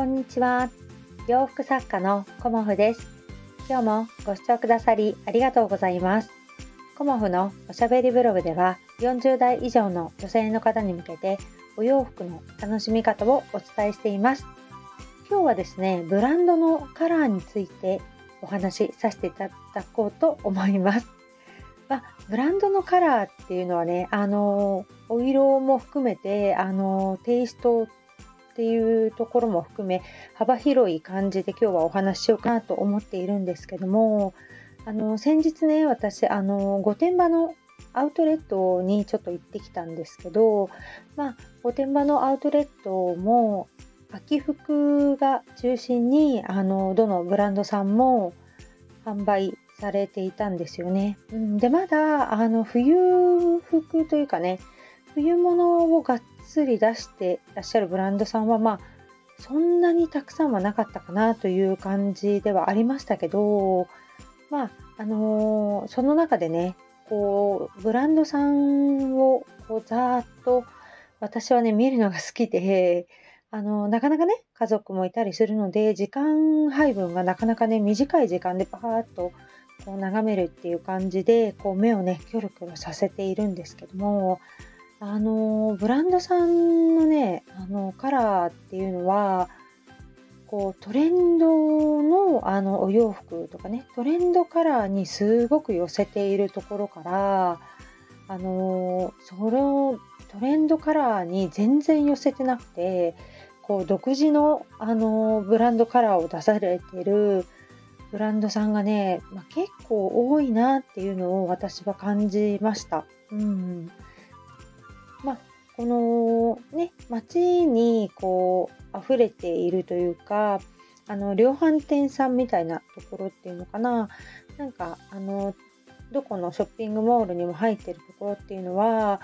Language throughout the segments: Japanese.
こんにちは。洋服作家のコモフです。今日もご視聴くださりありがとうございます。コモフのおしゃべりブログでは40代以上の女性の方に向けてお洋服の楽しみ方をお伝えしています。今日はですね、ブランドのカラーについてお話しさせていただこうと思います。まあ、ブランドのカラーっていうのはね、あの、お色も含めて、あの、テイストっていうところも含め幅広い感じで今日はお話ししようかなと思っているんですけどもあの先日ね私あの御殿場のアウトレットにちょっと行ってきたんですけどまあ御殿場のアウトレットも秋服が中心にあのどのブランドさんも販売されていたんですよね。うん、でまだあの冬服というかね冬物をがっつり出してらっしゃるブランドさんはまあそんなにたくさんはなかったかなという感じではありましたけどまああのー、その中でねこうブランドさんをこうざーっと私はね見るのが好きであのなかなかね家族もいたりするので時間配分がなかなかね短い時間でパーッとこう眺めるっていう感じでこう目をねキョロキョロさせているんですけどもあのブランドさんのねあのカラーっていうのはこうトレンドのあのお洋服とかねトレンドカラーにすごく寄せているところからあのそのトレンドカラーに全然寄せてなくてこう独自のあのブランドカラーを出されてるブランドさんがね、まあ、結構多いなっていうのを私は感じました。うんまあ、このね街にこう溢れているというかあの量販店さんみたいなところっていうのかななんかあのどこのショッピングモールにも入ってるところっていうのは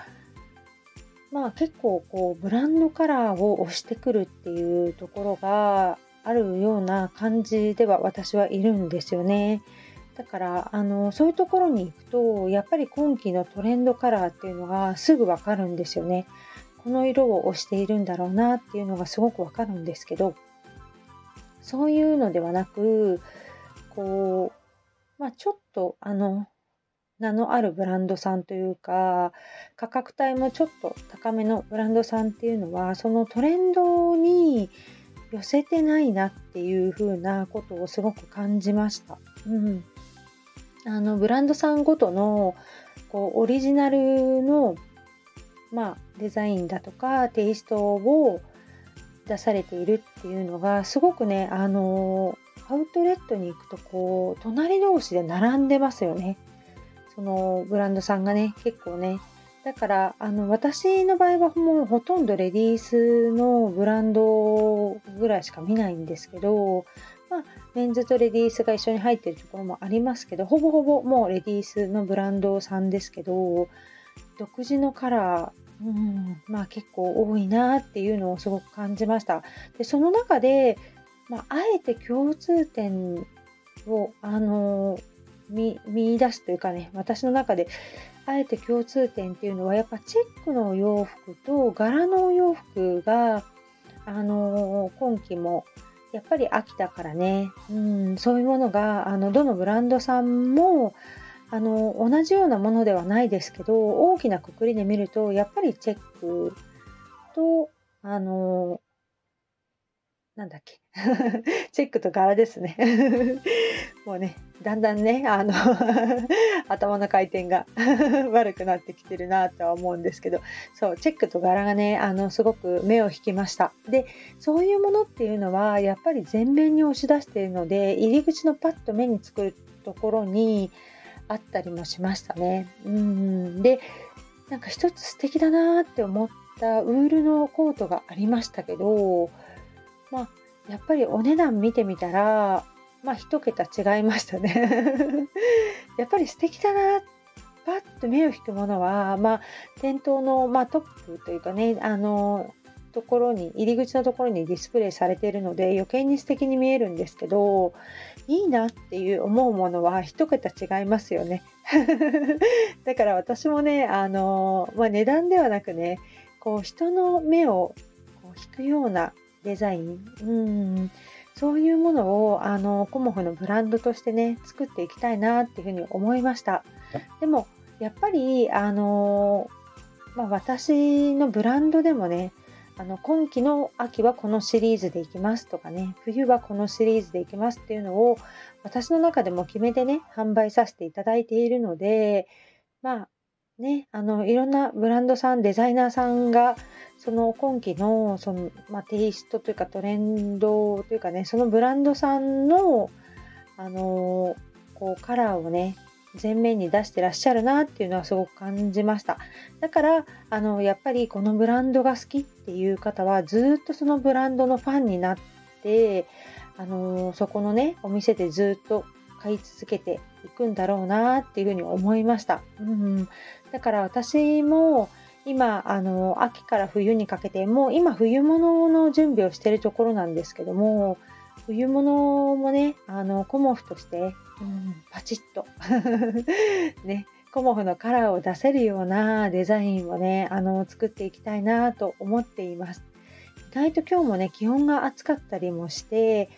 まあ結構こうブランドカラーを押してくるっていうところがあるような感じでは私はいるんですよね。だからあのそういうところに行くとやっぱり今季のトレンドカラーっていうのがすぐわかるんですよね。この色を押しているんだろうなっていうのがすごくわかるんですけどそういうのではなくこうまあちょっとあの名のあるブランドさんというか価格帯もちょっと高めのブランドさんっていうのはそのトレンドに寄せてないなっていう風なことをすごく感じました。うん、あのブランドさんごとのこうオリジナルの、まあ、デザインだとかテイストを出されているっていうのがすごくねあのアウトレットに行くとこう隣同士で並んでますよねそのブランドさんがね結構ねだからあの私の場合はもうほとんどレディースのブランドぐらいしか見ないんですけどまあ、メンズとレディースが一緒に入ってるところもありますけど、ほぼほぼもうレディースのブランドさんですけど、独自のカラー、うん、まあ結構多いなっていうのをすごく感じました。で、その中で、まあ、あえて共通点を、あの見、見出すというかね、私の中で、あえて共通点っていうのは、やっぱチェックのお洋服と柄のお洋服が、あの今季もやっぱり秋だからね、うん、そういうものがあのどのブランドさんもあの同じようなものではないですけど大きなくくりで見るとやっぱりチェックとあのなんだっけ？チェックと柄ですね。もうねだんだんねあの 頭の回転が悪くなってきてるなとは思うんですけど。そうチェックと柄がねあのすごく目を引きました。でそういうものっていうのはやっぱり前面に押し出しているので入り口のパッと目につくところにあったりもしましたね。うんでなんか一つ素敵だなって思ったウールのコートがありましたけどまあ、やっぱりお値段見てみたら、まあ、一桁違いましたね やっぱり素敵だな、パッと目を引くものは、まあ、店頭の、まあ、トップというかね、あの、ところに、入り口のところにディスプレイされているので、余計に素敵に見えるんですけど、いいなっていう思うものは一桁違いますよね。だから私もね、あの、まあ、値段ではなくね、こう人の目をこう引くようなデザイン、うん、そういうものをあのコモフのブランドとしてね作っていきたいなっていうふうに思いました。でもやっぱりあの、まあ、私のブランドでもねあの今季の秋はこのシリーズでいきますとかね冬はこのシリーズでいきますっていうのを私の中でも決めてね販売させていただいているのでまあねあのいろんなブランドさんデザイナーさんがその今季のその、まあ、テイストというかトレンドというかねそのブランドさんのあのこうカラーをね前面に出してらっしゃるなっていうのはすごく感じました。だからあのやっぱりこのブランドが好きっていう方はずっとそのブランドのファンになってあのそこのねお店でずっと買い続けていくんだろうなっていうふうに思いました、うん、だから私も今あの秋から冬にかけてもう今冬物の準備をしてるところなんですけども冬物もねあのコモフとしてうん、パチッと ね、コモフのカラーを出せるようなデザインをね、あの、作っていきたいなと思っています。意外と今日もね、気温が暑かったりもして、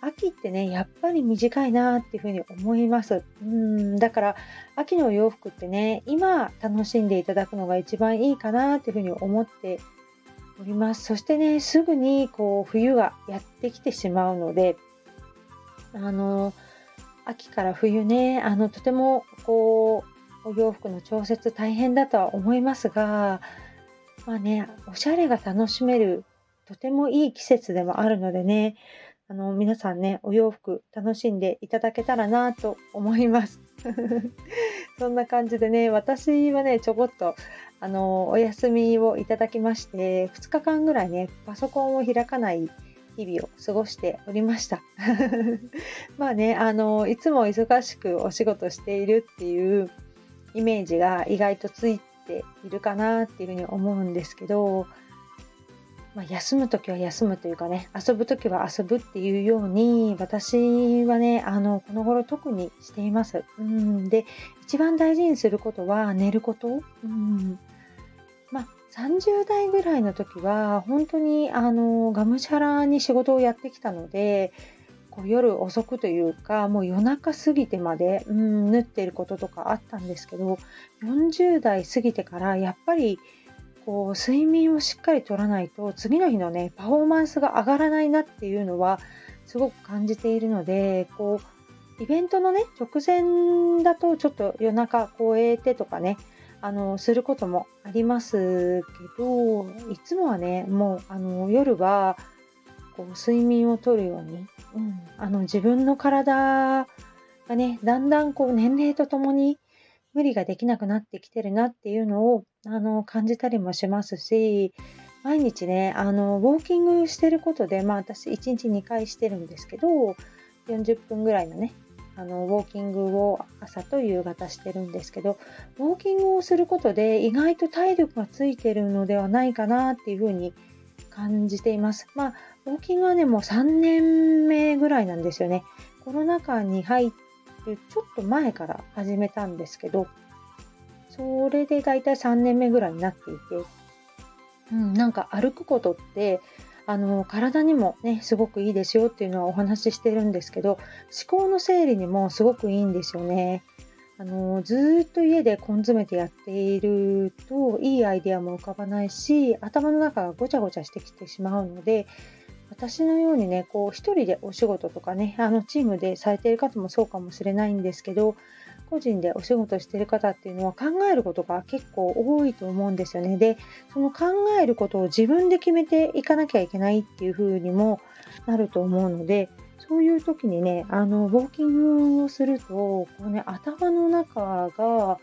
秋ってね、やっぱり短いなっていうふうに思います。うん、だから、秋のお洋服ってね、今楽しんでいただくのが一番いいかなっていうふうに思っております。そしてね、すぐにこう、冬がやってきてしまうので、あの、秋から冬ねあのとてもこうお洋服の調節大変だとは思いますがまあねおしゃれが楽しめるとてもいい季節でもあるのでねあの皆さんねお洋服楽しんでいただけたらなと思います そんな感じでね私はねちょこっとあのお休みをいただきまして2日間ぐらいねパソコンを開かない日々を過ごしておりました。まあね、あの、いつも忙しくお仕事しているっていうイメージが意外とついているかなっていうふうに思うんですけど、まあ、休む時は休むというかね、遊ぶ時は遊ぶっていうように、私はね、あの、この頃特にしています。うん、で、一番大事にすることは寝ること。うんまあ、30代ぐらいの時は本当にあのがむしゃらに仕事をやってきたのでこう夜遅くというかもう夜中過ぎてまで、うん、縫っていることとかあったんですけど40代過ぎてからやっぱりこう睡眠をしっかりとらないと次の日のねパフォーマンスが上がらないなっていうのはすごく感じているのでこうイベントのね直前だとちょっと夜中こうえてとかねあのすることもありますけどいつもはねもうあの夜はこう睡眠をとるように、うん、あの自分の体がねだんだんこう年齢とともに無理ができなくなってきてるなっていうのをあの感じたりもしますし毎日ねあのウォーキングしてることでまあ私1日2回してるんですけど40分ぐらいのねあのウォーキングを朝と夕方してるんですけどウォーキングをすることで意外と体力がついてるのではないかなっていうふうに感じています。まあ、ウォーキングはね、もう3年目ぐらいなんですよね。コロナ禍に入っるちょっと前から始めたんですけど、それでだいたい3年目ぐらいになっていて、うん、なんか歩くことってあの体にもねすごくいいですよっていうのはお話ししてるんですけど思考の整理にもすごくいいんですよね。あのずっと家で根詰めてやっているといいアイデアも浮かばないし頭の中がごちゃごちゃしてきてしまうので私のようにねこう一人でお仕事とかねあのチームでされている方もそうかもしれないんですけど個人でお仕事してる方っていうのは考えることが結構多いと思うんですよね。で、その考えることを自分で決めていかなきゃいけないっていう風にもなると思うので、そういう時にね、あの、ウォーキングをすると、こうね、頭の中がこ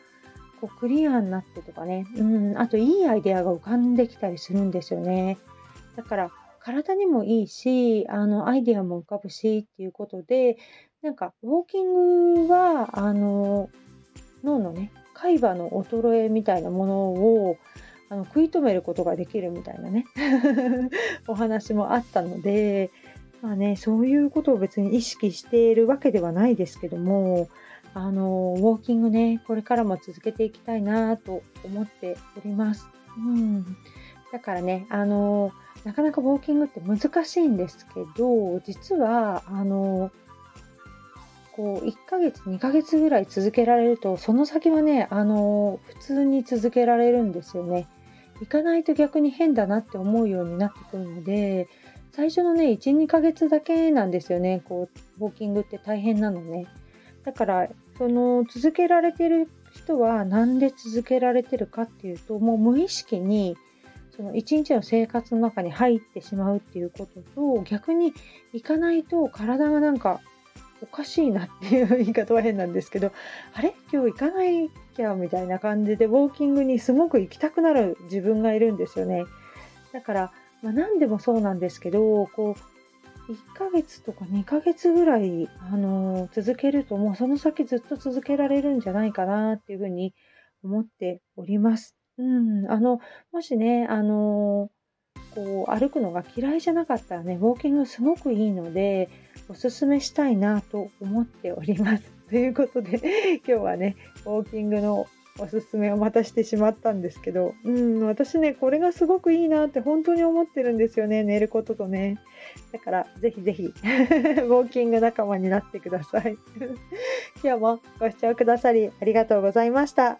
うクリアになってとかね、うん、あといいアイデアが浮かんできたりするんですよね。だから、体にもいいし、あの、アイデアも浮かぶしっていうことで、なんかウォーキングはあの脳のね海馬の衰えみたいなものをあの食い止めることができるみたいなね お話もあったので、まあね、そういうことを別に意識しているわけではないですけどもあのウォーキングねこれからも続けていきたいなと思っております。うんだからね、あのなかなかウォーキングって難しいんですけど、実は、あのこう1ヶ月2ヶ月ぐらい続けられるとその先はねあの普通に続けられるんですよね。行かないと逆に変だなって思うようになってくるので最初のね12ヶ月だけなんですよねこうウォーキングって大変なのね。だからその続けられてる人は何で続けられてるかっていうともう無意識にその一日の生活の中に入ってしまうっていうことと逆に行かないと体がなんかおかしいなっていう言い方は変なんですけどあれ？今日行かない？きゃみたいな感じでウォーキングにすごく行きたくなる自分がいるんですよね。だから、まあ、何でもそうなんですけどこう1ヶ月とか2ヶ月ぐらい、あのー、続けるともうその先ずっと続けられるんじゃないかなっていうふうに思っております。うん、あのもしね、あの、こう歩くのが嫌いじゃなかったらねウォーキングすごくいいのでおすすめしたいなと思っております。ということで今日はねウォーキングのおすすめをまたしてしまったんですけど、うん、私ね、これがすごくいいなって本当に思ってるんですよね、寝ることとね。だから、ぜひぜひ ウォーキング仲間になってください。今日もご視聴くださりありがとうございました。